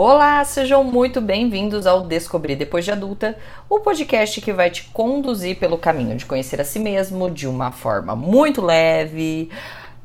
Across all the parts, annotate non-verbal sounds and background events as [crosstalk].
Olá, sejam muito bem-vindos ao Descobrir Depois de Adulta, o podcast que vai te conduzir pelo caminho de conhecer a si mesmo de uma forma muito leve,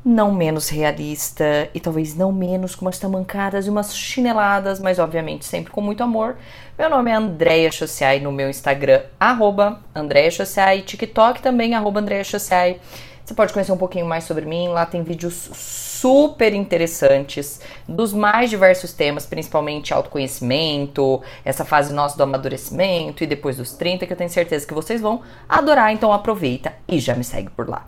não menos realista e talvez não menos com umas tamancadas e umas chineladas, mas obviamente sempre com muito amor. Meu nome é Andréia Chociai no meu Instagram, arroba Andréia Chociai, TikTok também, arroba Andréia Chociai. Você pode conhecer um pouquinho mais sobre mim, lá tem vídeos super interessantes dos mais diversos temas, principalmente autoconhecimento, essa fase nossa do amadurecimento e depois dos 30, que eu tenho certeza que vocês vão adorar, então aproveita e já me segue por lá.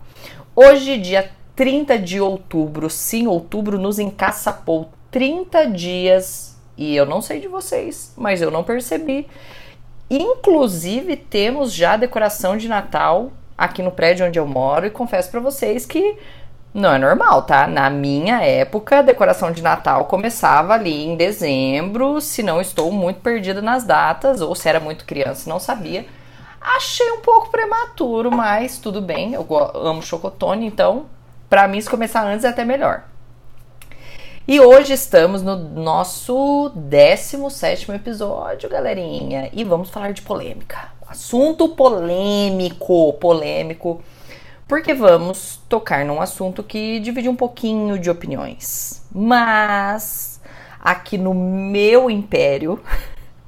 Hoje, dia 30 de outubro, sim, outubro nos encaçapou 30 dias e eu não sei de vocês, mas eu não percebi. Inclusive, temos já decoração de Natal aqui no prédio onde eu moro e confesso para vocês que não é normal, tá? Na minha época, a decoração de Natal começava ali em dezembro, se não estou muito perdida nas datas, ou se era muito criança não sabia. Achei um pouco prematuro, mas tudo bem, eu amo chocotone, então para mim se começar antes é até melhor. E hoje estamos no nosso 17 episódio, galerinha, e vamos falar de polêmica. Assunto polêmico, polêmico porque vamos tocar num assunto que divide um pouquinho de opiniões. Mas aqui no meu império,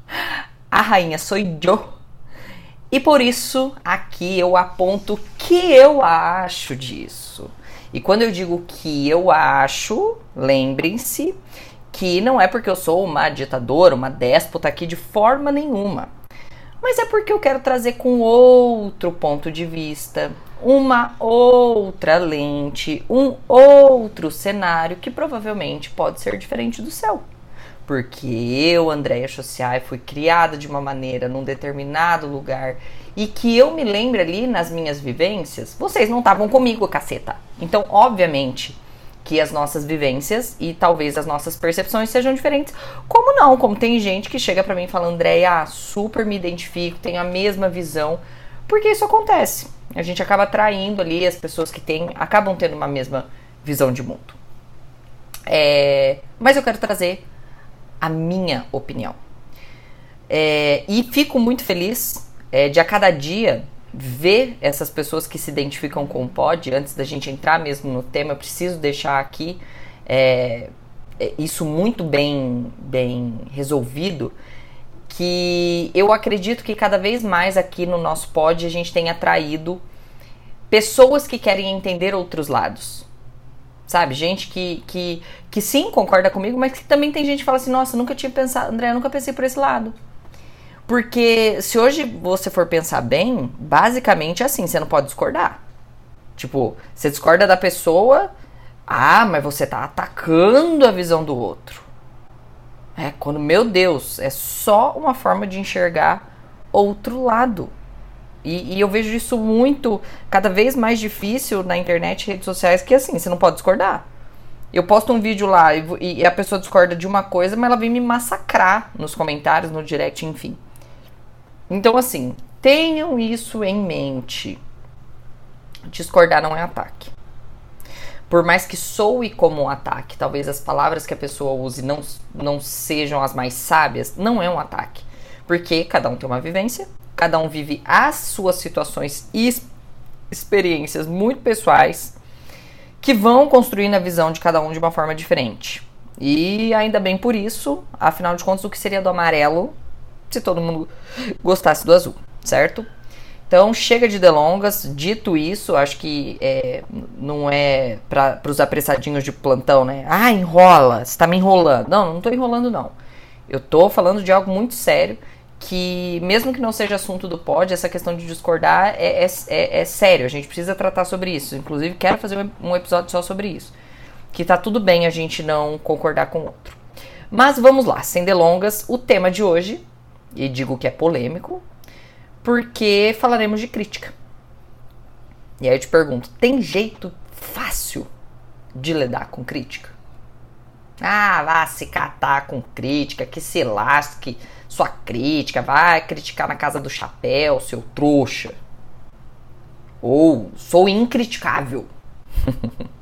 [laughs] a rainha sou eu. E por isso aqui eu aponto o que eu acho disso. E quando eu digo que eu acho, lembrem-se que não é porque eu sou uma ditadora, uma déspota aqui de forma nenhuma. Mas é porque eu quero trazer com outro ponto de vista, uma outra lente, um outro cenário que provavelmente pode ser diferente do seu. Porque eu, Andréia Chociai, fui criada de uma maneira num determinado lugar e que eu me lembro ali nas minhas vivências, vocês não estavam comigo, caceta. Então, obviamente, que as nossas vivências e talvez as nossas percepções sejam diferentes. Como não? Como tem gente que chega para mim e fala, Andréia, super me identifico, tenho a mesma visão. Porque isso acontece. A gente acaba atraindo ali as pessoas que têm, acabam tendo uma mesma visão de mundo. É, mas eu quero trazer a minha opinião. É, e fico muito feliz é, de a cada dia ver essas pessoas que se identificam com o pod. Antes da gente entrar mesmo no tema, eu preciso deixar aqui é, isso muito bem, bem resolvido que eu acredito que cada vez mais aqui no nosso pod a gente tem atraído pessoas que querem entender outros lados. Sabe? Gente que, que, que sim concorda comigo, mas que também tem gente que fala assim: nossa, nunca tinha pensado, André, eu nunca pensei por esse lado. Porque se hoje você for pensar bem, basicamente é assim: você não pode discordar. Tipo, você discorda da pessoa, ah, mas você tá atacando a visão do outro. É quando, meu Deus, é só uma forma de enxergar outro lado. E, e, eu vejo isso muito, cada vez mais difícil na internet redes sociais, que assim, você não pode discordar. Eu posto um vídeo lá e, e a pessoa discorda de uma coisa, mas ela vem me massacrar nos comentários, no direct, enfim. Então, assim, tenham isso em mente. Discordar não é ataque por mais que soe como um ataque, talvez as palavras que a pessoa use não, não sejam as mais sábias, não é um ataque. Porque cada um tem uma vivência, cada um vive as suas situações e experiências muito pessoais que vão construindo a visão de cada um de uma forma diferente. E ainda bem por isso, afinal de contas, o que seria do amarelo se todo mundo gostasse do azul, certo? Então chega de delongas. Dito isso, acho que é, não é para os apressadinhos de plantão, né? Ah, enrola, você tá me enrolando. Não, não tô enrolando, não. Eu tô falando de algo muito sério que, mesmo que não seja assunto do pod, essa questão de discordar é, é, é, é sério. A gente precisa tratar sobre isso. Inclusive, quero fazer um episódio só sobre isso. Que tá tudo bem a gente não concordar com o outro. Mas vamos lá, sem delongas, o tema de hoje, e digo que é polêmico, porque falaremos de crítica. E aí eu te pergunto: tem jeito fácil de lidar com crítica? Ah, vá se catar com crítica, que se lasque sua crítica, vai criticar na casa do chapéu, seu trouxa. Ou sou incriticável. [laughs]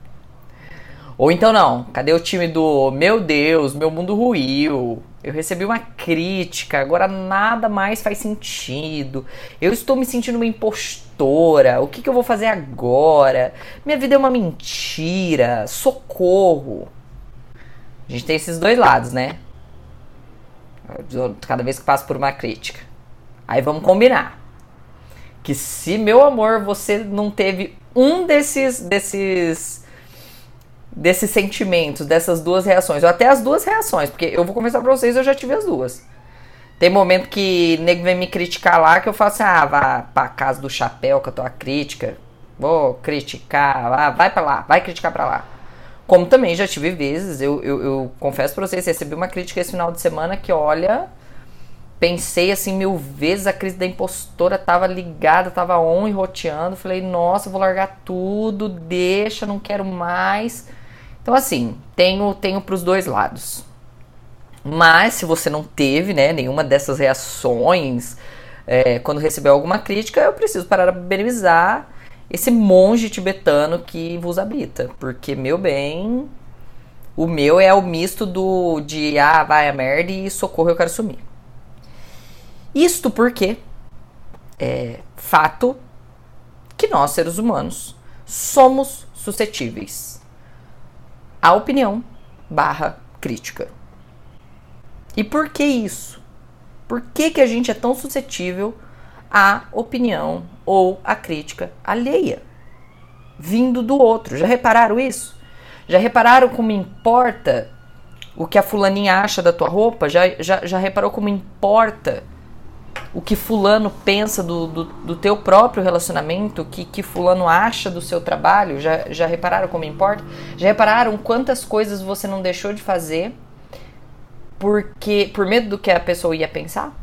Ou então não, cadê o time do meu Deus, meu mundo ruiu, Eu recebi uma crítica, agora nada mais faz sentido. Eu estou me sentindo uma impostora. O que, que eu vou fazer agora? Minha vida é uma mentira. Socorro. A gente tem esses dois lados, né? Cada vez que passo por uma crítica. Aí vamos combinar. Que se, meu amor, você não teve um desses desses desses sentimentos, dessas duas reações, ou até as duas reações, porque eu vou conversar pra vocês, eu já tive as duas. Tem momento que nego vem me criticar lá que eu falo assim: ah, vá pra casa do chapéu com a tua crítica. Vou criticar, lá, vai pra lá, vai criticar pra lá. Como também já tive vezes, eu, eu, eu confesso pra vocês, recebi uma crítica esse final de semana que, olha, pensei assim mil vezes, a crise da impostora tava ligada, tava on e roteando. Falei, nossa, vou largar tudo, deixa, não quero mais. Então, assim, tenho, tenho para os dois lados. Mas se você não teve né, nenhuma dessas reações é, quando recebeu alguma crítica, eu preciso parar para benefizar esse monge tibetano que vos habita. Porque, meu bem, o meu é o misto do de ah, vai a merda e socorro, eu quero sumir. Isto porque é fato que nós, seres humanos, somos suscetíveis a opinião barra crítica. E por que isso? Por que, que a gente é tão suscetível à opinião ou à crítica alheia? Vindo do outro. Já repararam isso? Já repararam como importa o que a fulaninha acha da tua roupa? Já, já, já reparou como importa o que fulano pensa do, do, do, teu próprio relacionamento, o que, que fulano acha do seu trabalho, já, já repararam como importa? Já repararam quantas coisas você não deixou de fazer porque por medo do que a pessoa ia pensar?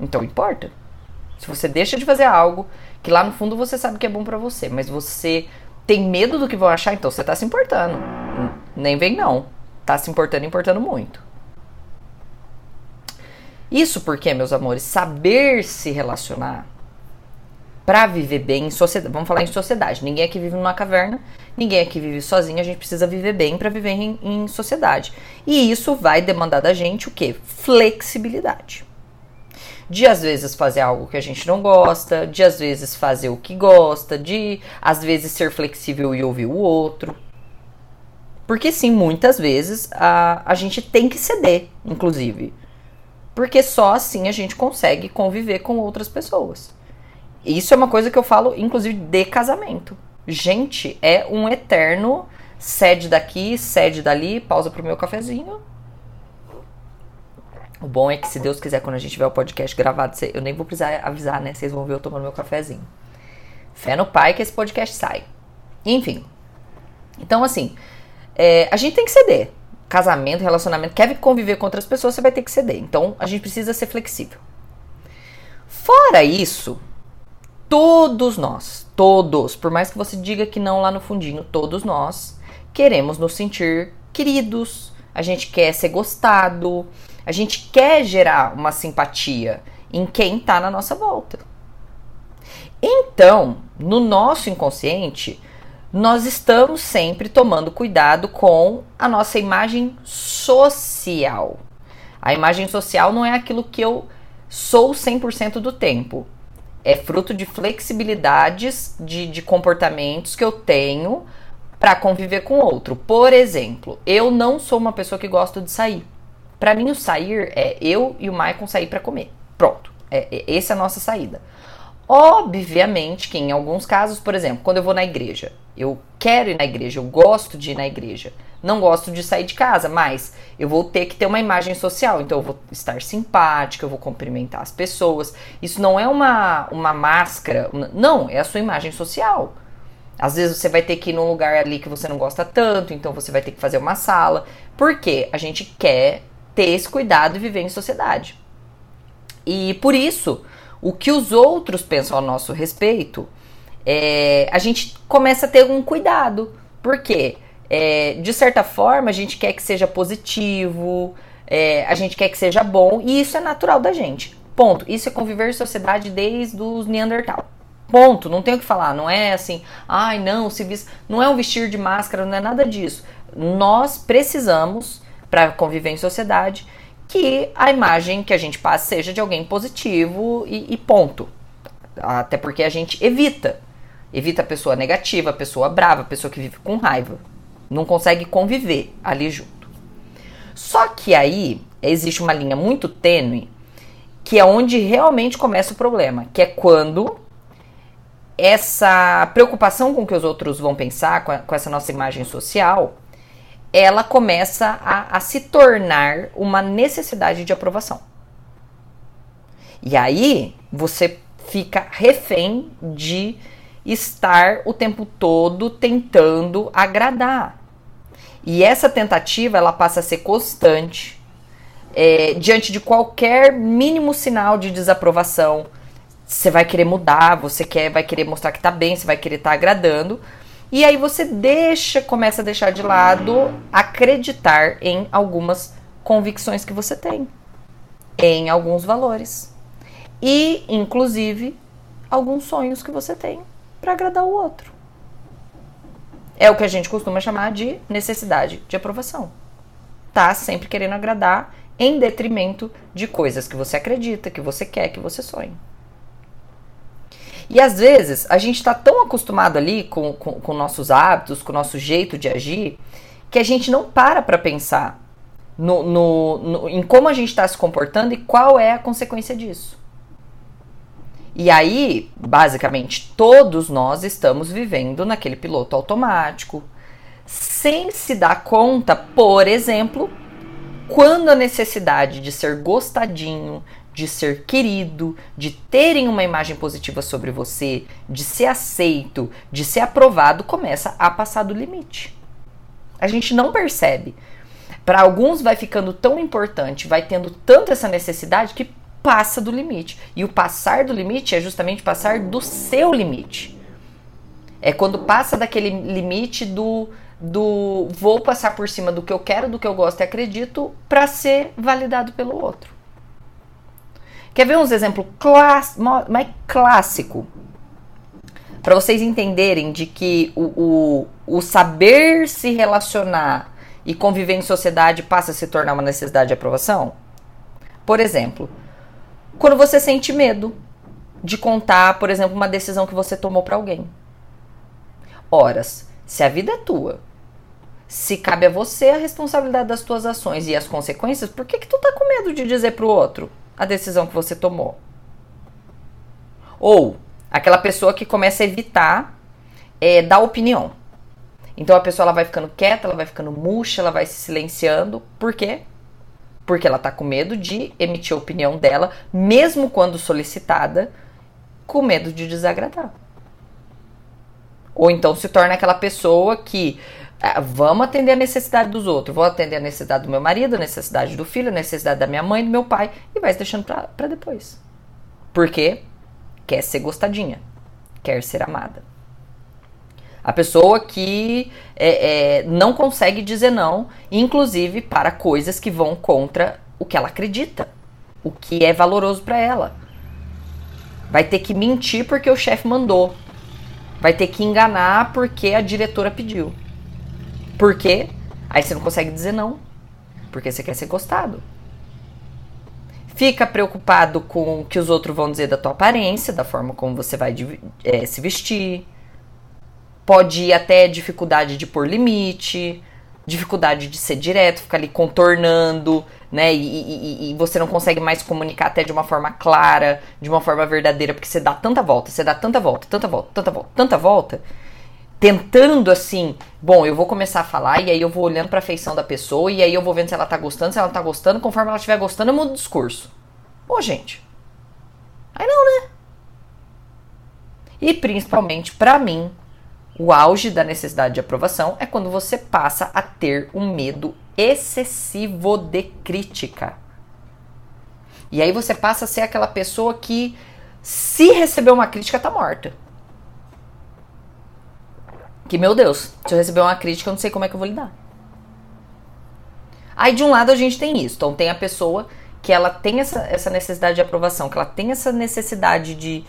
Então importa. Se você deixa de fazer algo que lá no fundo você sabe que é bom para você, mas você tem medo do que vão achar, então você tá se importando. Nem vem não. Tá se importando, importando muito. Isso porque, meus amores, saber se relacionar para viver bem em sociedade. Vamos falar em sociedade. Ninguém aqui vive numa caverna, ninguém aqui vive sozinho, a gente precisa viver bem para viver em, em, sociedade. E isso vai demandar da gente o quê? Flexibilidade. De às vezes fazer algo que a gente não gosta, de às vezes fazer o que gosta, de às vezes ser flexível e ouvir o outro. Porque sim, muitas vezes a, a gente tem que ceder, inclusive. Porque só assim a gente consegue conviver com outras pessoas. Isso é uma coisa que eu falo, inclusive, de casamento. Gente, é um eterno sede daqui, sede dali, pausa pro meu cafezinho. O bom é que, se Deus quiser, quando a gente tiver o podcast gravado, eu nem vou precisar avisar, né? Vocês vão ver eu tomando meu cafezinho. Fé no pai que esse podcast sai. Enfim. Então, assim, é, a gente tem que ceder casamento, relacionamento, quer conviver com outras pessoas, você vai ter que ceder. Então a gente precisa ser flexível. Fora isso, todos nós, todos, por mais que você diga que não lá no fundinho, todos nós queremos nos sentir queridos, a gente quer ser gostado, a gente quer gerar uma simpatia em quem está na nossa volta. Então, no nosso inconsciente, nós estamos sempre tomando cuidado com a nossa imagem social. A imagem social não é aquilo que eu sou 100% do tempo. É fruto de flexibilidades de, de comportamentos que eu tenho para conviver com outro. Por exemplo, eu não sou uma pessoa que gosta de sair. Para mim, o sair é eu e o Maicon sair para comer. Pronto. É, é, essa é a nossa saída. Obviamente que em alguns casos, por exemplo, quando eu vou na igreja, eu quero ir na igreja, eu gosto de ir na igreja. Não gosto de sair de casa, mas eu vou ter que ter uma imagem social. Então eu vou estar simpática, eu vou cumprimentar as pessoas. Isso não é uma, uma máscara, não, é a sua imagem social. Às vezes você vai ter que ir num lugar ali que você não gosta tanto, então você vai ter que fazer uma sala. Porque a gente quer ter esse cuidado e viver em sociedade. E por isso, o que os outros pensam a nosso respeito é, a gente começa a ter um cuidado. Por quê? É, de certa forma, a gente quer que seja positivo, é, a gente quer que seja bom, e isso é natural da gente. Ponto. Isso é conviver em sociedade desde os Neandertal. Ponto. Não tem o que falar. Não é assim, ai não, se vis... não é um vestir de máscara, não é nada disso. Nós precisamos, para conviver em sociedade, que a imagem que a gente passa seja de alguém positivo e, e ponto. Até porque a gente evita. Evita a pessoa negativa, a pessoa brava, a pessoa que vive com raiva. Não consegue conviver ali junto. Só que aí existe uma linha muito tênue que é onde realmente começa o problema, que é quando essa preocupação com o que os outros vão pensar, com, a, com essa nossa imagem social, ela começa a, a se tornar uma necessidade de aprovação. E aí você fica refém de estar o tempo todo tentando agradar. E essa tentativa ela passa a ser constante é, diante de qualquer mínimo sinal de desaprovação. Você vai querer mudar, você quer, vai querer mostrar que tá bem, você vai querer estar tá agradando. E aí você deixa, começa a deixar de lado acreditar em algumas convicções que você tem, em alguns valores e, inclusive, alguns sonhos que você tem para agradar o outro. É o que a gente costuma chamar de necessidade de aprovação. Tá sempre querendo agradar em detrimento de coisas que você acredita, que você quer, que você sonha. E às vezes a gente está tão acostumado ali com, com, com, nossos hábitos, com o nosso jeito de agir, que a gente não para para pensar no, no, no, em como a gente está se comportando e qual é a consequência disso. E aí, basicamente, todos nós estamos vivendo naquele piloto automático, sem se dar conta, por exemplo, quando a necessidade de ser gostadinho, de ser querido, de terem uma imagem positiva sobre você, de ser aceito, de ser aprovado, começa a passar do limite. A gente não percebe. Para alguns vai ficando tão importante, vai tendo tanto essa necessidade que passa do limite. E o passar do limite é justamente passar do seu limite. É quando passa daquele limite do do vou passar por cima do que eu quero, do que eu gosto e acredito para ser validado pelo outro. Quer ver uns exemplos cláss mais clássico para vocês entenderem de que o, o, o saber se relacionar e conviver em sociedade passa a se tornar uma necessidade de aprovação? Por exemplo, quando você sente medo de contar, por exemplo, uma decisão que você tomou para alguém. Horas, se a vida é tua, se cabe a você a responsabilidade das tuas ações e as consequências, por que, que tu tá com medo de dizer pro outro a decisão que você tomou? Ou aquela pessoa que começa a evitar é, dar opinião. Então a pessoa ela vai ficando quieta, ela vai ficando murcha, ela vai se silenciando. Por quê? porque ela está com medo de emitir a opinião dela, mesmo quando solicitada, com medo de desagradar. Ou então se torna aquela pessoa que vamos atender a necessidade dos outros, vou atender a necessidade do meu marido, a necessidade do filho, a necessidade da minha mãe, do meu pai, e vai se deixando para depois. Por quê? Quer ser gostadinha, quer ser amada. A pessoa que é, é, não consegue dizer não, inclusive para coisas que vão contra o que ela acredita, o que é valoroso para ela. Vai ter que mentir porque o chefe mandou. Vai ter que enganar porque a diretora pediu. Por quê? Aí você não consegue dizer não. Porque você quer ser gostado. Fica preocupado com o que os outros vão dizer da tua aparência, da forma como você vai é, se vestir Pode ir até dificuldade de pôr limite, dificuldade de ser direto, ficar ali contornando, né? E, e, e, você não consegue mais comunicar até de uma forma clara, de uma forma verdadeira, porque você dá tanta volta, você dá tanta volta, tanta volta, tanta volta, tanta volta, tentando assim, bom, eu vou começar a falar e aí eu vou olhando para a feição da pessoa e aí eu vou vendo se ela tá gostando, se ela não tá gostando, conforme ela estiver gostando, eu mudo o discurso. Ô, gente. Aí não, né? E principalmente para mim, o auge da necessidade de aprovação é quando você passa a ter um medo excessivo de crítica. E aí você passa a ser aquela pessoa que, se receber uma crítica, tá morta. Que, meu Deus, se eu receber uma crítica, eu não sei como é que eu vou lidar. Aí, de um lado, a gente tem isso. Então, tem a pessoa que ela tem essa, essa necessidade de aprovação, que ela tem essa necessidade de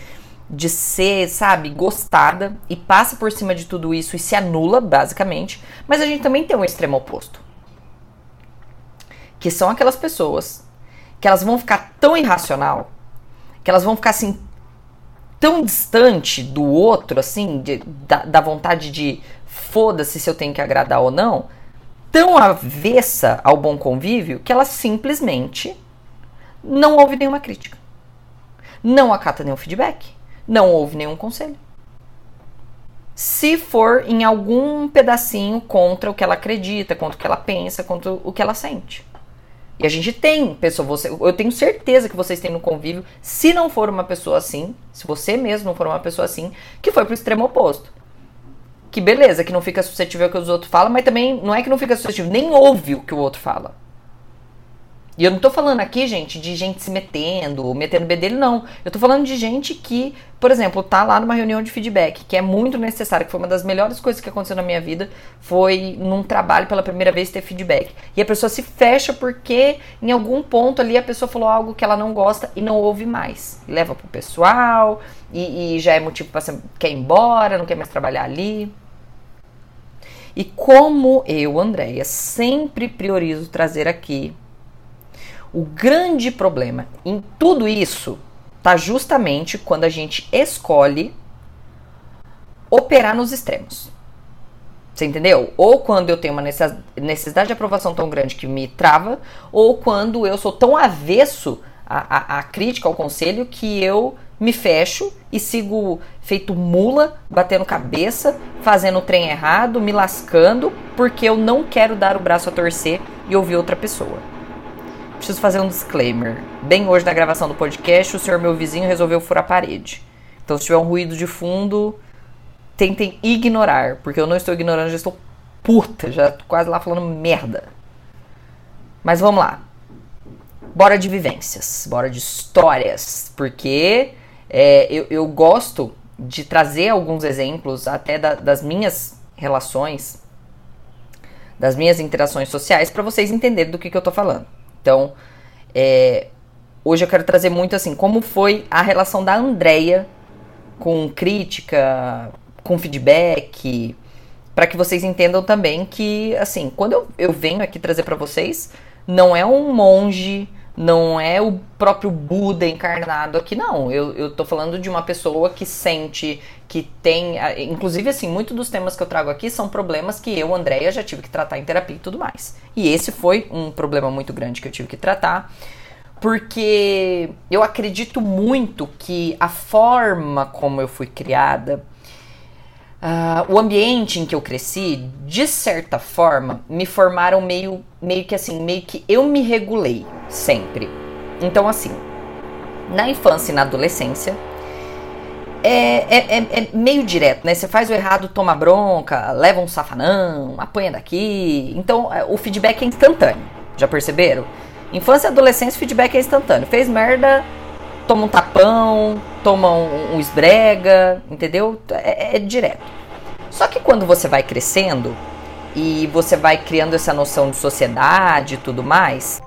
de ser, sabe, gostada e passa por cima de tudo isso e se anula, basicamente. Mas a gente também tem um extremo oposto. Que são aquelas pessoas que elas vão ficar tão irracional, que elas vão ficar assim tão distante do outro, assim, de, da, da vontade de foda-se se eu tenho que agradar ou não, tão avessa ao bom convívio que ela simplesmente não ouve nenhuma crítica, não acata nenhum feedback, não ouve nenhum conselho. Se for em algum pedacinho contra o que ela acredita, contra o que ela pensa, contra o que ela sente. E a gente tem pessoa, você, eu tenho certeza que vocês têm no convívio, se não for uma pessoa assim, se você mesmo não for uma pessoa assim, que foi pro extremo oposto. Que beleza, que não fica suscetível ao que os outros falam, mas também não é que não fica suscetível, nem ouve o que o outro fala. E eu não tô falando aqui, gente, de gente se metendo, metendo bedelho, não. Eu tô falando de gente que, por exemplo, tá lá numa reunião de feedback, que é muito necessário, que foi uma das melhores coisas que aconteceu na minha vida, foi num trabalho pela primeira vez ter feedback. E a pessoa se fecha porque em algum ponto ali a pessoa falou algo que ela não gosta e não ouve mais. Leva pro pessoal, e, e já é motivo pra você quer ir embora, não quer mais trabalhar ali. E como eu, Andréia, sempre priorizo trazer aqui o grande problema em tudo isso está justamente quando a gente escolhe operar nos extremos. Você entendeu? Ou quando eu tenho uma necessidade de aprovação tão grande que me trava, ou quando eu sou tão avesso à, à, à crítica, ao conselho, que eu me fecho e sigo feito mula, batendo cabeça, fazendo o trem errado, me lascando, porque eu não quero dar o braço a torcer e ouvir outra pessoa. Preciso fazer um disclaimer. Bem hoje na gravação do podcast, o senhor meu vizinho resolveu furar a parede. Então, se tiver um ruído de fundo, tentem ignorar, porque eu não estou ignorando, já estou puta, já tô quase lá falando merda. Mas vamos lá. Bora de vivências, bora de histórias, porque é, eu, eu, gosto de trazer alguns exemplos até da, das minhas relações, das minhas interações sociais, para vocês entenderem do que, que eu tô falando. Então, é, hoje eu quero trazer muito assim, como foi a relação da Andrea com crítica, com feedback, para que vocês entendam também que, assim, quando eu, eu venho aqui trazer para vocês, não é um monge, não é o próprio Buda encarnado aqui, não. Eu, eu tô falando de uma pessoa que sente, que tem. Inclusive, assim, muitos dos temas que eu trago aqui são problemas que eu, Andréia, já tive que tratar em terapia e tudo mais. E esse foi um problema muito grande que eu tive que tratar. Porque eu acredito muito que a forma como eu fui criada, Uh, o ambiente em que eu cresci, de certa forma, me formaram meio, meio que assim, meio que eu me regulei sempre. Então, assim, na infância e na adolescência, é, é, é, é, meio direto, né? Você faz o errado, toma bronca, leva um safanão, apanha daqui. Então, é, o feedback é instantâneo. Já perceberam? Infância e adolescência, o feedback é instantâneo. Fez merda, toma um tapão, toma um, um esbrega, entendeu? É, é direto. Só que quando você vai crescendo e você vai criando essa noção de sociedade e tudo mais,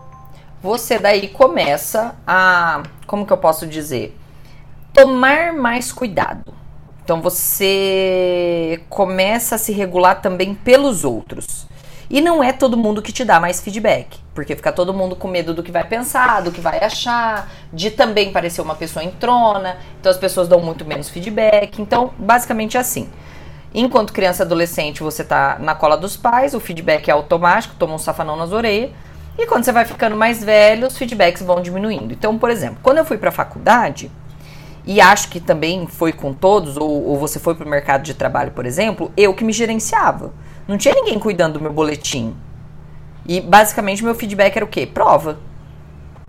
você daí começa a, como que eu posso dizer, tomar mais cuidado. Então você começa a se regular também pelos outros. E não é todo mundo que te dá mais feedback, porque fica todo mundo com medo do que vai pensar, do que vai achar, de também parecer uma pessoa entrona, então as pessoas dão muito menos feedback. Então, basicamente é assim. Enquanto criança e adolescente, você tá na cola dos pais, o feedback é automático, toma um safanão nas orelhas. E quando você vai ficando mais velho, os feedbacks vão diminuindo. Então, por exemplo, quando eu fui para a faculdade, e acho que também foi com todos, ou, ou você foi para o mercado de trabalho, por exemplo, eu que me gerenciava. Não tinha ninguém cuidando do meu boletim. E basicamente meu feedback era o quê? Prova.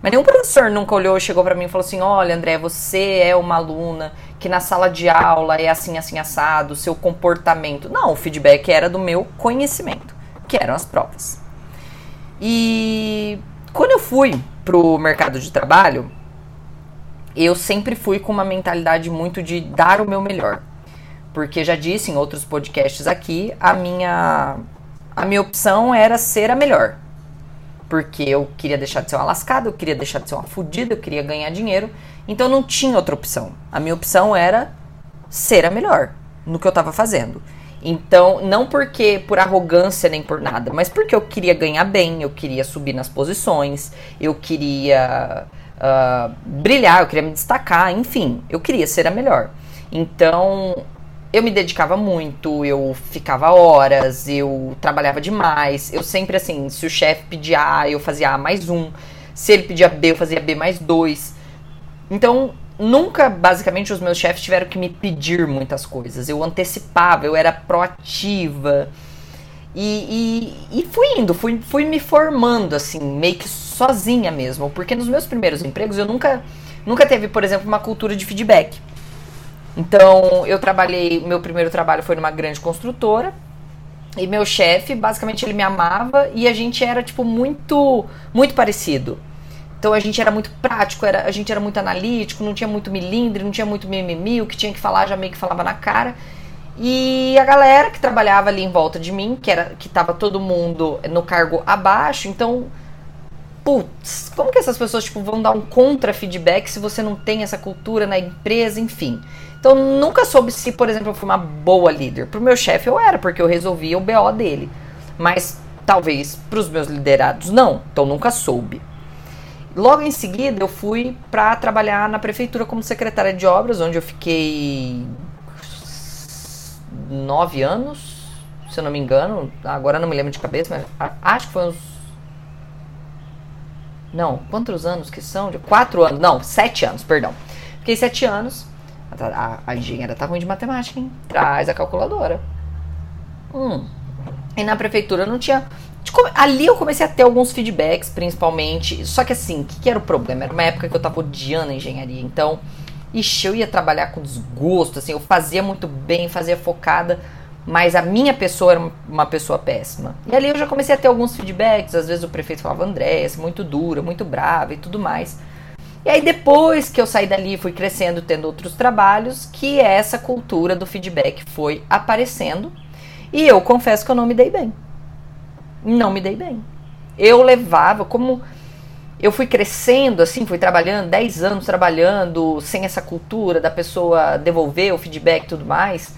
Mas nenhum professor nunca olhou, chegou para mim e falou assim: "Olha, André, você é uma aluna que na sala de aula é assim assim assado, seu comportamento". Não, o feedback era do meu conhecimento, que eram as provas. E quando eu fui pro mercado de trabalho, eu sempre fui com uma mentalidade muito de dar o meu melhor porque já disse em outros podcasts aqui, a minha a minha opção era ser a melhor. Porque eu queria deixar de ser uma lascada, eu queria deixar de ser uma fodida, eu queria ganhar dinheiro. Então não tinha outra opção. A minha opção era ser a melhor no que eu estava fazendo. Então, não porque por arrogância nem por nada, mas porque eu queria ganhar bem, eu queria subir nas posições, eu queria uh, brilhar, eu queria me destacar, enfim, eu queria ser a melhor. Então, eu me dedicava muito, eu ficava horas, eu trabalhava demais. Eu sempre, assim, se o chefe pedia A, eu fazia A mais um. Se ele pedia B, eu fazia B mais dois. Então, nunca, basicamente, os meus chefes tiveram que me pedir muitas coisas. Eu antecipava, eu era proativa. E, e, e, fui indo, fui, fui me formando, assim, meio que sozinha mesmo. Porque nos meus primeiros empregos eu nunca, nunca teve, por exemplo, uma cultura de feedback. Então, eu trabalhei, meu primeiro trabalho foi numa grande construtora. E meu chefe, basicamente, ele me amava e a gente era, tipo, muito, muito parecido. Então a gente era muito prático, era, a gente era muito analítico, não tinha muito milindre, não tinha muito mimimi, o que tinha que falar já meio que falava na cara. E a galera que trabalhava ali em volta de mim, que era que tava todo mundo no cargo abaixo, então putz, como que essas pessoas tipo vão dar um contra-feedback se você não tem essa cultura na empresa, enfim. Então nunca soube se, por exemplo, eu fui uma boa líder. Pro meu chefe eu era, porque eu resolvia o BO dele. Mas talvez pros meus liderados não. Então nunca soube. Logo em seguida, eu fui para trabalhar na prefeitura como secretária de obras, onde eu fiquei nove anos, se eu não me engano. Agora não me lembro de cabeça, mas acho que foi uns. Não, quantos anos que são? De quatro anos, não, sete anos, perdão. Fiquei sete anos. A, a, a engenheira tá ruim de matemática, hein? Traz a calculadora. Hum. E na prefeitura não tinha Ali eu comecei a ter alguns feedbacks, principalmente. Só que assim, o que, que, era o problema? Era uma época que eu tava odiando a engenharia. Então, ixi, eu ia trabalhar com desgosto, assim, eu fazia muito bem, fazia focada, mas a minha pessoa era uma pessoa péssima. E ali eu já comecei a ter alguns feedbacks. Às vezes o prefeito falava, André, é muito dura, muito brava e tudo mais. E aí depois que eu saí dali, fui crescendo, tendo outros trabalhos, que essa cultura do feedback foi aparecendo. E eu confesso que eu não me dei bem não me dei bem. Eu levava, como eu fui crescendo, assim, fui trabalhando, 10 anos trabalhando, sem essa cultura da pessoa devolver o feedback e tudo mais,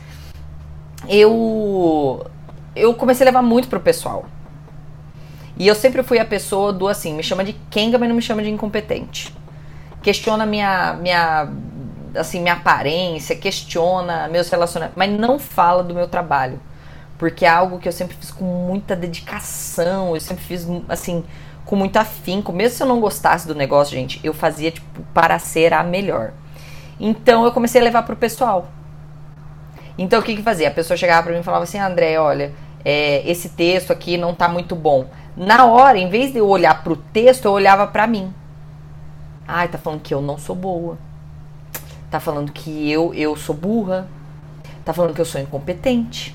eu, eu comecei a levar muito pro pessoal. E eu sempre fui a pessoa do assim, me chama de Kenga, mas não me chama de incompetente. Questiona minha, minha, assim, minha aparência, questiona meus relacionamentos, mas não fala do meu trabalho porque é algo que eu sempre fiz com muita dedicação, eu sempre fiz assim, com muito afinco. Mesmo se eu não gostasse do negócio, gente, eu fazia tipo para ser a melhor. Então eu comecei a levar pro pessoal. Então o que que fazia? A pessoa chegava para mim e falava assim: "André, olha, é, esse texto aqui não tá muito bom". Na hora, em vez de eu olhar pro texto, eu olhava para mim. Ai, tá falando que eu não sou boa. Tá falando que eu eu sou burra. Tá falando que eu sou incompetente.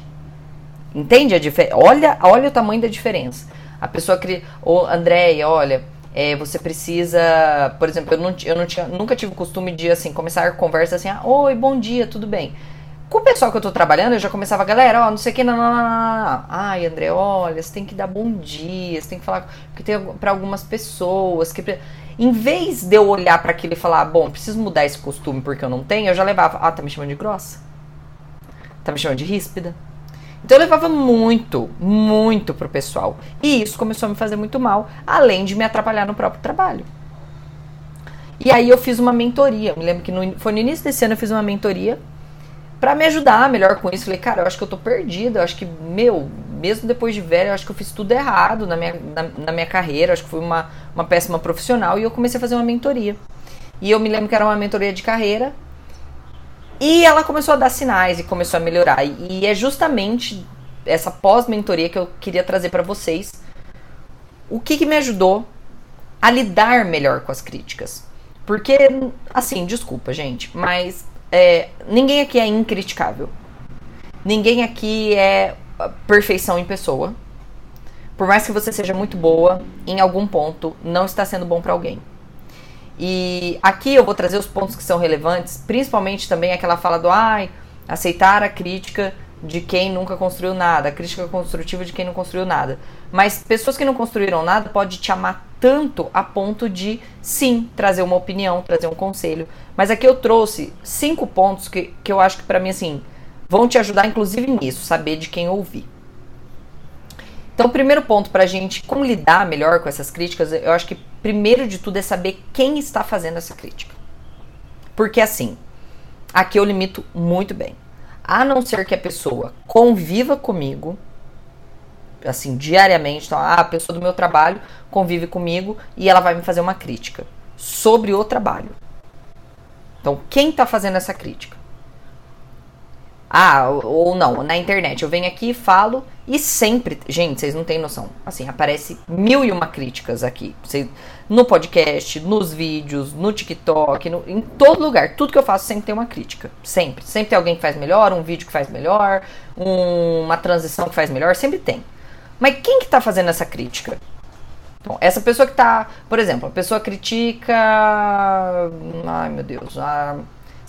Entende a diferença? Olha, olha o tamanho da diferença. A pessoa cria. Ô, Andréia, olha, é, você precisa. Por exemplo, eu, não, eu não tinha, nunca tive o costume de assim, começar a conversa assim, ah, oi, bom dia, tudo bem. Com o pessoal que eu tô trabalhando, eu já começava, galera, ó, não sei o que, não, não, não, não. Ai, André, olha, você tem que dar bom dia, você tem que falar. Porque tem para algumas pessoas que. Em vez de eu olhar para aquilo e falar, bom, preciso mudar esse costume porque eu não tenho, eu já levava, ah, tá me chamando de grossa? Tá me chamando de ríspida? Então eu levava muito, muito pro pessoal. E isso começou a me fazer muito mal, além de me atrapalhar no próprio trabalho. E aí eu fiz uma mentoria. Me lembro que no, foi no início desse ano eu fiz uma mentoria para me ajudar melhor com isso. Falei, cara, eu acho que eu tô perdida. Eu acho que, meu, mesmo depois de velho, eu acho que eu fiz tudo errado na minha, na, na minha carreira. Acho que fui uma, uma péssima profissional. E eu comecei a fazer uma mentoria. E eu me lembro que era uma mentoria de carreira e ela começou a dar sinais e começou a melhorar. E é justamente essa pós-mentoria que eu queria trazer para vocês. O que, que me ajudou a lidar melhor com as críticas. Porque, assim, desculpa, gente, mas é, ninguém aqui é incriticável. Ninguém aqui é perfeição em pessoa. Por mais que você seja muito boa, em algum ponto não está sendo bom para alguém. E aqui eu vou trazer os pontos que são relevantes, principalmente também aquela fala do ai, aceitar a crítica de quem nunca construiu nada, crítica construtiva de quem não construiu nada. Mas pessoas que não construíram nada pode te amar tanto a ponto de sim trazer uma opinião, trazer um conselho. Mas aqui eu trouxe cinco pontos que, que eu acho que para mim assim vão te ajudar, inclusive, nisso, saber de quem ouvir. Então, o primeiro ponto para gente como lidar melhor com essas críticas, eu acho que primeiro de tudo é saber quem está fazendo essa crítica. Porque assim, aqui eu limito muito bem. A não ser que a pessoa conviva comigo, assim, diariamente. Então, ah, a pessoa do meu trabalho convive comigo e ela vai me fazer uma crítica sobre o trabalho. Então, quem está fazendo essa crítica? Ah, ou não, na internet. Eu venho aqui e falo e sempre. Gente, vocês não têm noção. Assim, aparece mil e uma críticas aqui. no podcast, nos vídeos, no TikTok, no, em todo lugar. Tudo que eu faço sempre tem uma crítica. Sempre. Sempre tem alguém que faz melhor, um vídeo que faz melhor, um, uma transição que faz melhor. Sempre tem. Mas quem que tá fazendo essa crítica? Então, essa pessoa que tá, por exemplo, a pessoa critica. Ai meu Deus, a,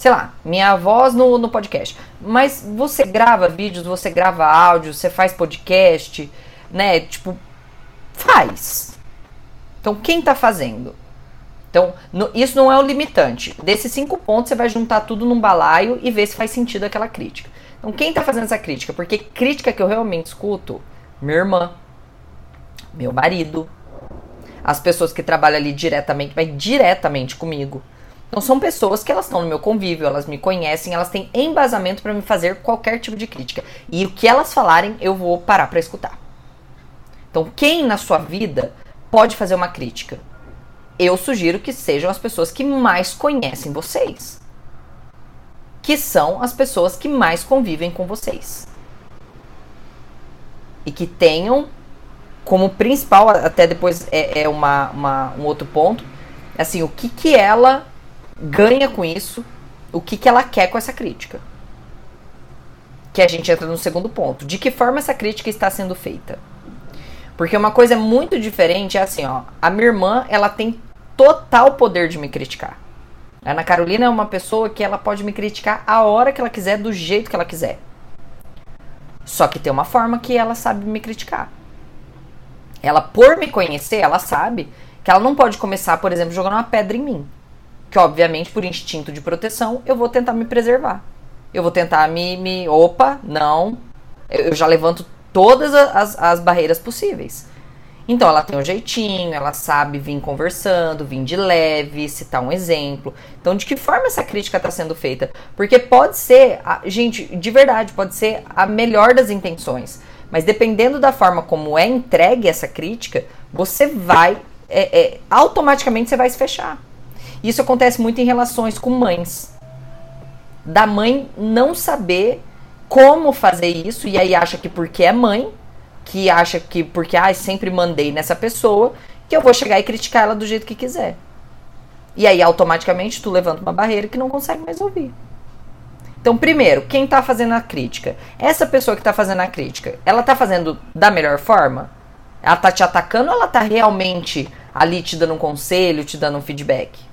sei lá, minha voz no, no podcast. Mas você grava vídeos, você grava áudio, você faz podcast, né? Tipo, faz. Então, quem tá fazendo? Então, no, isso não é o limitante. Desses cinco pontos, você vai juntar tudo num balaio e ver se faz sentido aquela crítica. Então, quem tá fazendo essa crítica? Porque crítica que eu realmente escuto minha irmã, meu marido, as pessoas que trabalham ali diretamente, mas diretamente comigo. Então são pessoas que elas estão no meu convívio, elas me conhecem, elas têm embasamento para me fazer qualquer tipo de crítica. E o que elas falarem, eu vou parar para escutar. Então, quem na sua vida pode fazer uma crítica? Eu sugiro que sejam as pessoas que mais conhecem vocês. Que são as pessoas que mais convivem com vocês e que tenham como principal, até depois é, é uma, uma, um outro ponto, assim, o que, que ela ganha com isso, o que, que ela quer com essa crítica. Que a gente entra no segundo ponto. De que forma essa crítica está sendo feita? Porque uma coisa muito diferente é assim, ó. A minha irmã, ela tem total poder de me criticar. A Ana Carolina é uma pessoa que ela pode me criticar a hora que ela quiser, do jeito que ela quiser. Só que tem uma forma que ela sabe me criticar. Ela, por me conhecer, ela sabe que ela não pode começar, por exemplo, jogando uma pedra em mim. Que, obviamente, por instinto de proteção, eu vou tentar me preservar. Eu vou tentar me. me opa, não. Eu já levanto todas as, as barreiras possíveis. Então ela tem um jeitinho, ela sabe vir conversando, vir de leve, citar um exemplo. Então, de que forma essa crítica está sendo feita? Porque pode ser, gente, de verdade, pode ser a melhor das intenções. Mas dependendo da forma como é entregue essa crítica, você vai. É, é, automaticamente você vai se fechar. Isso acontece muito em relações com mães. Da mãe não saber como fazer isso, e aí acha que porque é mãe, que acha que porque ah, sempre mandei nessa pessoa, que eu vou chegar e criticar ela do jeito que quiser. E aí automaticamente tu levanta uma barreira que não consegue mais ouvir. Então, primeiro, quem está fazendo a crítica? Essa pessoa que está fazendo a crítica, ela está fazendo da melhor forma? Ela está te atacando ou ela está realmente ali te dando um conselho, te dando um feedback?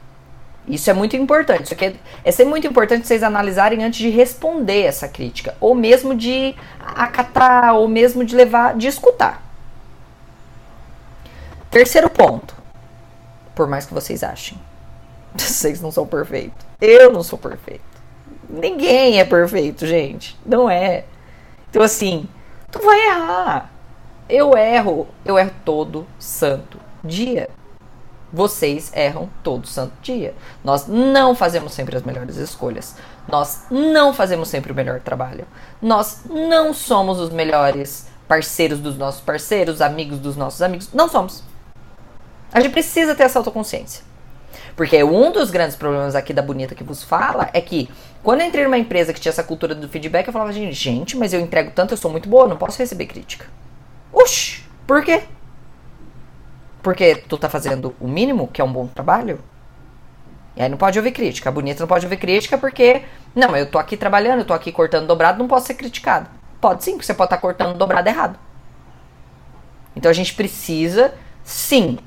Isso é muito importante. Isso aqui é, é sempre muito importante vocês analisarem antes de responder essa crítica, ou mesmo de acatar, ou mesmo de levar, de escutar. Terceiro ponto. Por mais que vocês achem, [laughs] vocês não são perfeitos. Eu não sou perfeito. Ninguém é perfeito, gente. Não é. Então assim, tu vai errar. Eu erro, eu erro todo santo dia. Vocês erram todo santo dia. Nós não fazemos sempre as melhores escolhas. Nós não fazemos sempre o melhor trabalho. Nós não somos os melhores parceiros dos nossos parceiros, amigos dos nossos amigos. Não somos. A gente precisa ter essa autoconsciência. Porque um dos grandes problemas aqui da Bonita que vos fala é que quando eu entrei numa empresa que tinha essa cultura do feedback, eu falava, gente, mas eu entrego tanto, eu sou muito boa, não posso receber crítica. Oxi, por quê? Porque tu tá fazendo o mínimo, que é um bom trabalho. E aí não pode ouvir crítica. A bonita não pode ouvir crítica porque, não, eu tô aqui trabalhando, eu tô aqui cortando dobrado, não posso ser criticado. Pode sim, porque você pode estar tá cortando dobrado errado. Então a gente precisa, sim,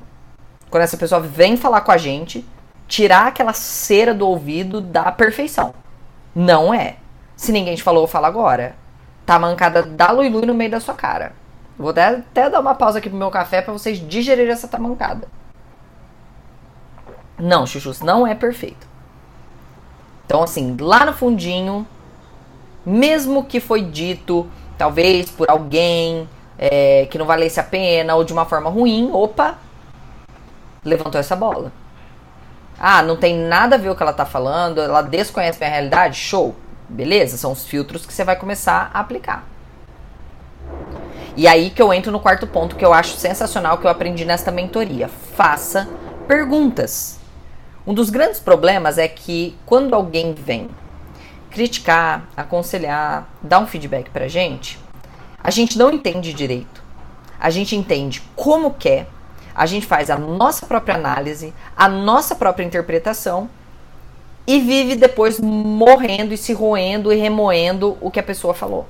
quando essa pessoa vem falar com a gente, tirar aquela cera do ouvido da perfeição. Não é. Se ninguém te falou, fala agora. Tá mancada da lui lui no meio da sua cara. Vou até, dar uma pausa aqui pro meu café para vocês digerirem essa tamancada. Não, chuchus, não é perfeito. Então, assim, lá no fundinho, Mesmo que foi dito, talvez por alguém é, que não valesse a pena ou de uma forma ruim, opa, levantou essa bola. Ah, não tem nada a ver o que ela tá falando, ela desconhece minha realidade, show. Beleza, são os filtros que você vai começar a aplicar. E aí que eu entro no quarto ponto que eu acho sensacional que eu aprendi nesta mentoria. Faça perguntas. Um dos grandes problemas é que quando alguém vem criticar, aconselhar, dar um feedback pra gente, a gente não entende direito. A gente entende como quer, a gente faz a nossa própria análise, a nossa própria interpretação e vive depois morrendo e se roendo e remoendo o que a pessoa falou.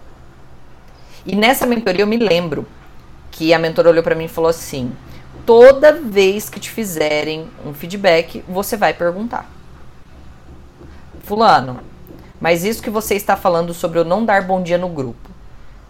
E nessa mentoria eu me lembro que a mentora olhou para mim e falou assim: toda vez que te fizerem um feedback, você vai perguntar. Fulano, mas isso que você está falando sobre eu não dar bom dia no grupo,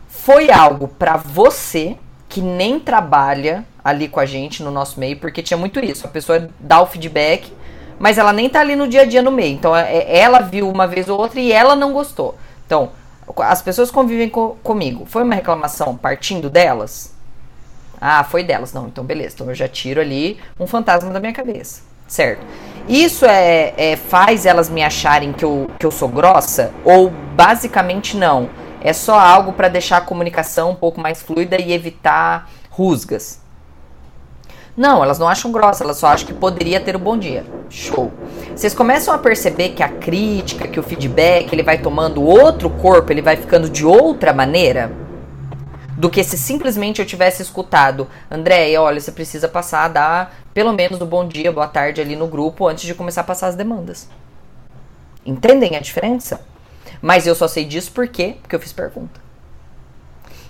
foi algo para você que nem trabalha ali com a gente no nosso meio, porque tinha muito isso. A pessoa dá o feedback, mas ela nem tá ali no dia a dia no meio. Então é, ela viu uma vez ou outra e ela não gostou. Então, as pessoas convivem co comigo. Foi uma reclamação partindo delas? Ah, foi delas. Não, então beleza. Então eu já tiro ali um fantasma da minha cabeça. Certo? Isso é, é faz elas me acharem que eu, que eu sou grossa? Ou basicamente não? É só algo para deixar a comunicação um pouco mais fluida e evitar rusgas. Não, elas não acham grossa, elas só acham que poderia ter o bom dia. Show. Vocês começam a perceber que a crítica, que o feedback, ele vai tomando outro corpo, ele vai ficando de outra maneira? Do que se simplesmente eu tivesse escutado, André, olha, você precisa passar a dar pelo menos o bom dia, boa tarde ali no grupo antes de começar a passar as demandas. Entendem a diferença? Mas eu só sei disso por quê? Porque eu fiz pergunta.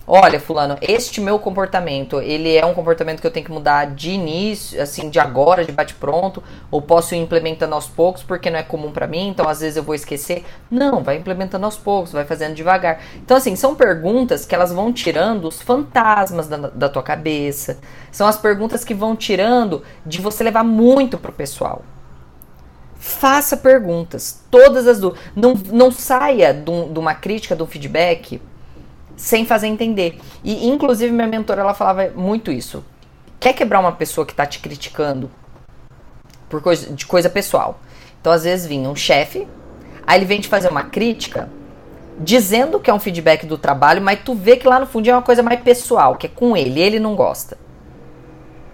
Olha, fulano, este meu comportamento, ele é um comportamento que eu tenho que mudar de início, assim, de agora, de bate pronto, ou posso ir implementando aos poucos porque não é comum para mim, então às vezes eu vou esquecer. Não, vai implementando aos poucos, vai fazendo devagar. Então assim, são perguntas que elas vão tirando os fantasmas da, da tua cabeça. São as perguntas que vão tirando de você levar muito pro pessoal. Faça perguntas, todas as dúvidas. Não, não saia de uma crítica, de um feedback, sem fazer entender. E, inclusive, minha mentora ela falava muito isso. Quer quebrar uma pessoa que está te criticando por coisa, de coisa pessoal? Então, às vezes, vinha um chefe, aí ele vem te fazer uma crítica, dizendo que é um feedback do trabalho, mas tu vê que lá no fundo é uma coisa mais pessoal, que é com ele, ele não gosta.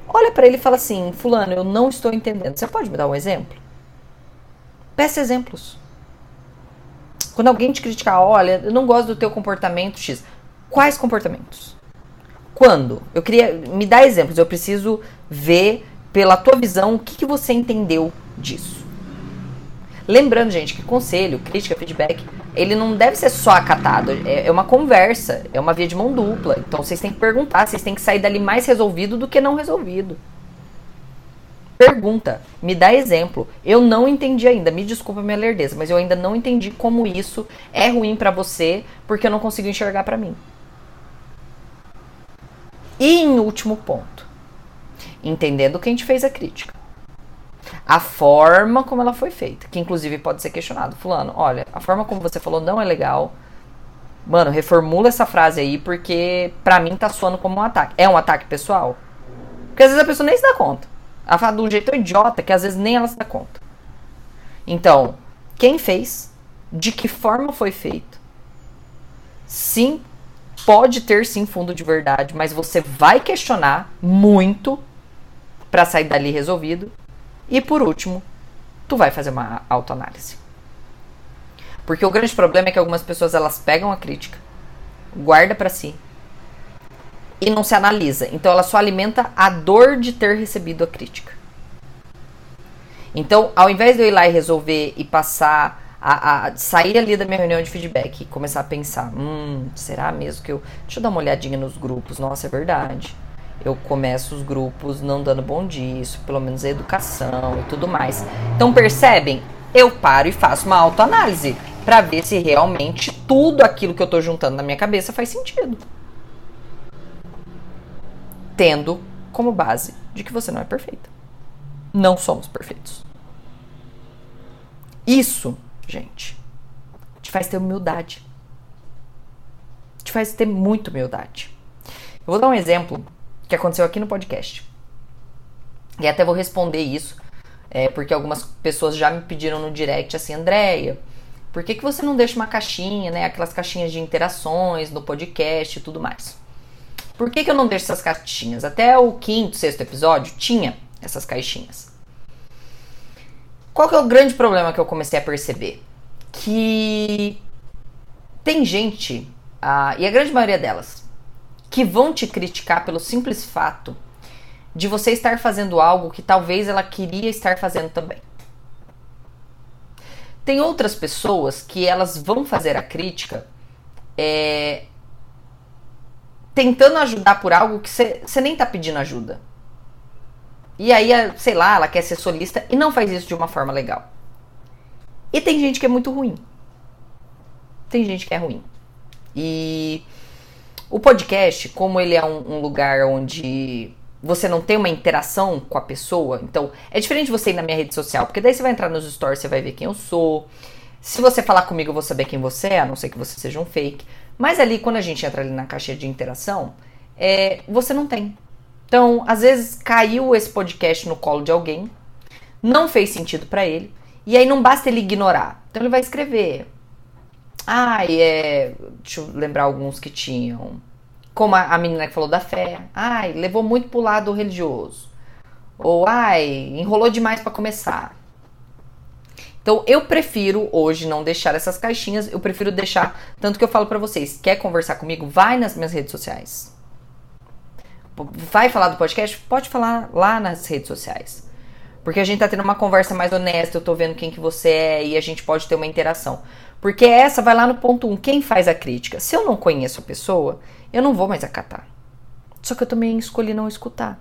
Olha para ele e fala assim: Fulano, eu não estou entendendo. Você pode me dar um exemplo? Peça exemplos. Quando alguém te criticar, olha, eu não gosto do teu comportamento X. Quais comportamentos? Quando? Eu queria me dar exemplos. Eu preciso ver pela tua visão o que, que você entendeu disso. Lembrando, gente, que conselho, crítica, feedback, ele não deve ser só acatado. É, é uma conversa, é uma via de mão dupla. Então vocês têm que perguntar, vocês têm que sair dali mais resolvido do que não resolvido. Pergunta, me dá exemplo. Eu não entendi ainda, me desculpa minha lerdeza, mas eu ainda não entendi como isso é ruim para você, porque eu não consigo enxergar para mim. E em último ponto, entendendo quem te fez a crítica. A forma como ela foi feita, que inclusive pode ser questionado. Fulano, olha, a forma como você falou não é legal. Mano, reformula essa frase aí, porque pra mim tá soando como um ataque. É um ataque pessoal? Porque às vezes a pessoa nem se dá conta. Ela fala de um jeito idiota que às vezes nem ela se dá conta. Então, quem fez? De que forma foi feito? Sim, pode ter sim fundo de verdade, mas você vai questionar muito para sair dali resolvido. E por último, tu vai fazer uma autoanálise. Porque o grande problema é que algumas pessoas elas pegam a crítica, guarda para si e não se analisa. Então ela só alimenta a dor de ter recebido a crítica. Então, ao invés de eu ir lá e resolver e passar a, a, sair ali da minha reunião de feedback e começar a pensar, hum, será mesmo que eu. Deixa eu dar uma olhadinha nos grupos. Nossa, é verdade. Eu começo os grupos não dando bom dia, isso pelo menos é educação e tudo mais. Então percebem? Eu paro e faço uma autoanálise para ver se realmente tudo aquilo que eu tô juntando na minha cabeça faz sentido tendo como base de que você não é perfeita. Não somos perfeitos. Isso, gente, te faz ter humildade. faz ter muita humildade. Eu vou dar um exemplo que aconteceu aqui no podcast. E até vou responder isso, é, porque algumas pessoas já me pediram no direct assim, Andréia, por que, que você não deixa uma caixinha, né? Aquelas caixinhas de interações no podcast e tudo mais. Por que, que eu não deixo essas caixinhas? Até o quinto, sexto episódio tinha essas caixinhas. Qual que é o grande problema que eu comecei a perceber? Que tem gente, ah, e a grande maioria delas, que vão te criticar pelo simples fato de você estar fazendo algo que talvez ela queria estar fazendo também. Tem outras pessoas que elas vão fazer a crítica é, tentando ajudar por algo que você nem tá pedindo ajuda. E aí, sei lá, ela quer ser solista e não faz isso de uma forma legal. E tem gente que é muito ruim. Tem gente que é ruim. E o podcast, como ele é um, um lugar onde você não tem uma interação com a pessoa, então é diferente você ir na minha rede social, porque daí você vai entrar nos stories, você vai ver quem eu sou. Se você falar comigo, eu vou saber quem você é, a não ser que você seja um fake. Mas ali, quando a gente entra ali na caixa de interação, é, você não tem. Então, às vezes caiu esse podcast no colo de alguém, não fez sentido para ele, e aí não basta ele ignorar. Então ele vai escrever. Ah, é. Deixa eu lembrar alguns que tinham. Como a, a menina que falou da fé. Ai, levou muito pro lado religioso. Ou, ai, enrolou demais para começar. Então eu prefiro hoje não deixar essas caixinhas, eu prefiro deixar, tanto que eu falo para vocês, quer conversar comigo? Vai nas minhas redes sociais. Vai falar do podcast? Pode falar lá nas redes sociais. Porque a gente tá tendo uma conversa mais honesta, eu tô vendo quem que você é e a gente pode ter uma interação. Porque essa vai lá no ponto 1, um, quem faz a crítica? Se eu não conheço a pessoa, eu não vou mais acatar. Só que eu também escolhi não escutar.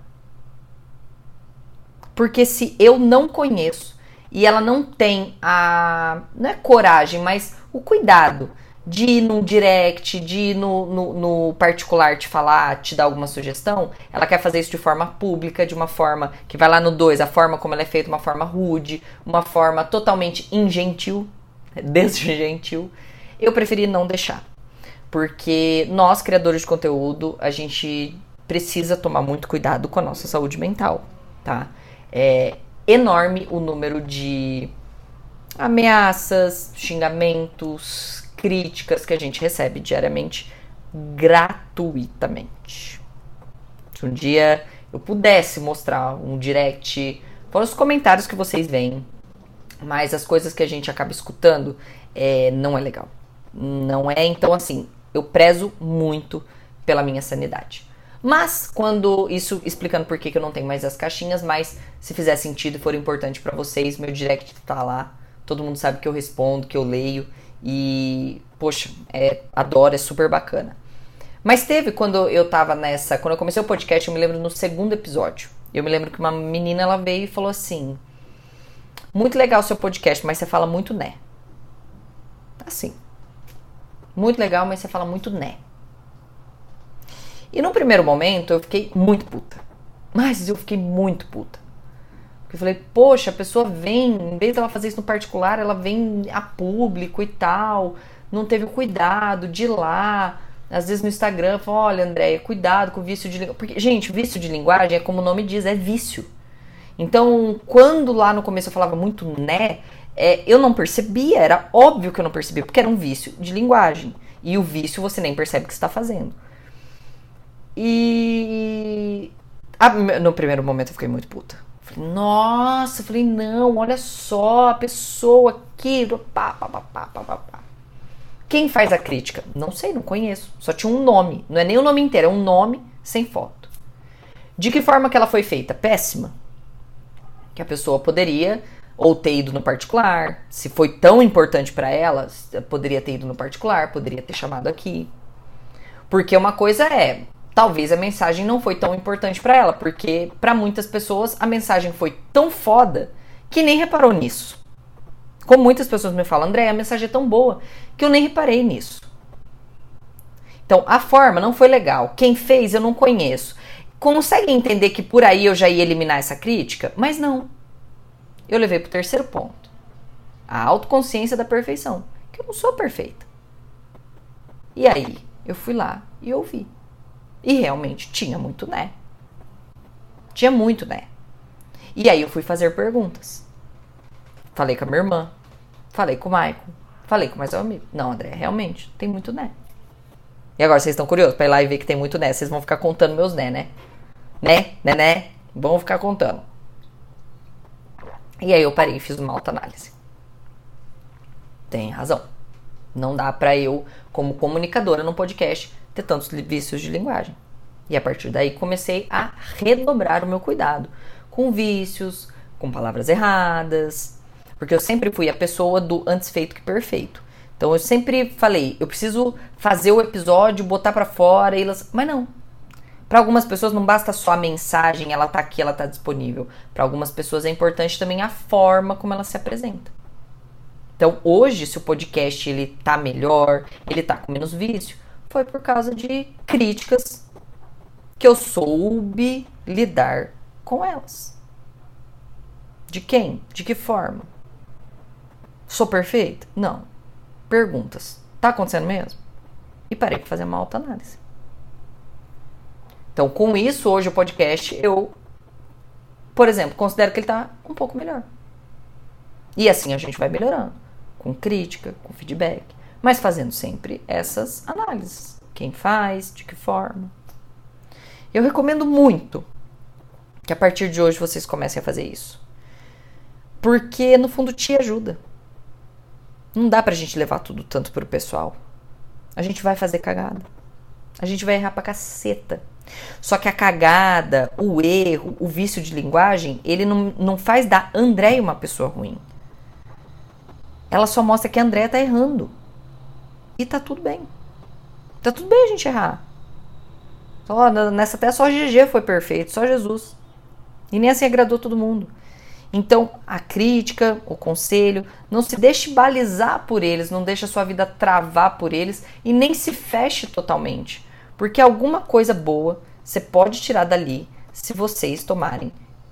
Porque se eu não conheço e ela não tem a. não é coragem, mas o cuidado de ir no direct, de ir no, no, no, particular te falar, te dar alguma sugestão, ela quer fazer isso de forma pública, de uma forma que vai lá no 2, a forma como ela é feita, uma forma rude, uma forma totalmente ingentil, [laughs] desgentil. Eu preferi não deixar. Porque nós, criadores de conteúdo, a gente precisa tomar muito cuidado com a nossa saúde mental, tá? É, enorme o número de ameaças, xingamentos, críticas que a gente recebe diariamente gratuitamente. Se um dia eu pudesse mostrar um direct, fora os comentários que vocês veem, mas as coisas que a gente acaba escutando é, não é legal. Não é, então assim, eu prezo muito pela minha sanidade. Mas quando isso explicando por que, eu não tenho mais as caixinhas, mas se fizer sentido e for importante para vocês, meu direct tá lá. Todo mundo sabe que eu respondo, que eu leio e poxa, é, adoro, é super bacana. Mas teve quando eu tava nessa, quando eu comecei o podcast, eu me lembro no segundo episódio. Eu me lembro que uma menina ela veio e falou assim: "Muito legal seu podcast, mas você fala muito né". Assim. Muito legal, mas você fala muito né. E no primeiro momento eu fiquei muito puta. Mas eu fiquei muito puta. Porque eu falei, poxa, a pessoa vem, em vez dela fazer isso no particular, ela vem a público e tal, não teve o cuidado de ir lá. Às vezes no Instagram, fala, olha, Andréia, cuidado com o vício de linguagem. Porque, gente, vício de linguagem é como o nome diz, é vício. Então, quando lá no começo eu falava muito né, é, eu não percebia, era óbvio que eu não percebia, porque era um vício de linguagem. E o vício você nem percebe que está fazendo. E no primeiro momento eu fiquei muito puta. Falei, nossa, falei, não, olha só, a pessoa aqui. Pá, pá, pá, pá, pá, pá. Quem faz a crítica? Não sei, não conheço. Só tinha um nome. Não é nem o nome inteiro, é um nome sem foto. De que forma que ela foi feita? Péssima. Que a pessoa poderia ou ter ido no particular. Se foi tão importante para ela, poderia ter ido no particular, poderia ter chamado aqui. Porque uma coisa é, talvez a mensagem não foi tão importante para ela, porque para muitas pessoas a mensagem foi tão foda que nem reparou nisso. Como muitas pessoas me falam, André, a mensagem é tão boa que eu nem reparei nisso. Então, a forma não foi legal. Quem fez eu não conheço. Consegue entender que por aí eu já ia eliminar essa crítica? Mas não. Eu levei para o terceiro ponto. A autoconsciência da perfeição. Que eu não sou perfeita. E aí? eu fui lá e ouvi. E realmente tinha muito né. Tinha muito né. E aí eu fui fazer perguntas. Falei com a minha irmã, falei com o Maicon, falei com mais um amigo. Não, André, realmente, tem muito né. E agora vocês estão curiosos para ir lá e ver que tem muito né. Vocês vão ficar contando meus né, né? Né, né, né? Vão ficar contando. E aí eu parei e fiz uma autoanálise. Tem razão. Não dá para eu, como comunicadora no podcast, ter tantos vícios de linguagem. E a partir daí comecei a redobrar o meu cuidado com vícios, com palavras erradas, porque eu sempre fui a pessoa do antes feito que perfeito. Então eu sempre falei, eu preciso fazer o episódio, botar para fora, e elas, mas não. Para algumas pessoas não basta só a mensagem, ela tá aqui, ela tá disponível. Para algumas pessoas é importante também a forma como ela se apresenta. Então, hoje, se o podcast ele tá melhor, ele tá com menos vício, foi por causa de críticas que eu soube lidar com elas. De quem? De que forma? Sou perfeita? Não. Perguntas. Tá acontecendo mesmo? E parei para fazer uma autoanálise. Então, com isso, hoje o podcast, eu, por exemplo, considero que ele tá um pouco melhor. E assim a gente vai melhorando com crítica, com feedback, mas fazendo sempre essas análises. Quem faz, de que forma. Eu recomendo muito que a partir de hoje vocês comecem a fazer isso. Porque no fundo te ajuda. Não dá pra gente levar tudo tanto pro pessoal. A gente vai fazer cagada. A gente vai errar pra caceta. Só que a cagada, o erro, o vício de linguagem, ele não, não faz da André uma pessoa ruim. Ela só mostra que a André tá errando. E tá tudo bem. Tá tudo bem a gente errar. Só, nessa até só GG foi perfeito, só Jesus. E nem assim agradou todo mundo. Então, a crítica, o conselho, não se deixe balizar por eles, não deixe a sua vida travar por eles e nem se feche totalmente. Porque alguma coisa boa você pode tirar dali se vocês tomarem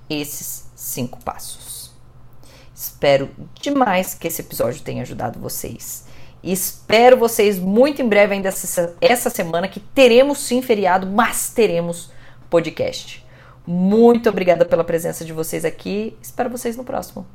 esses cinco passos. Espero demais que esse episódio tenha ajudado vocês. E espero vocês muito em breve, ainda essa semana, que teremos sim feriado, mas teremos podcast. Muito obrigada pela presença de vocês aqui. Espero vocês no próximo.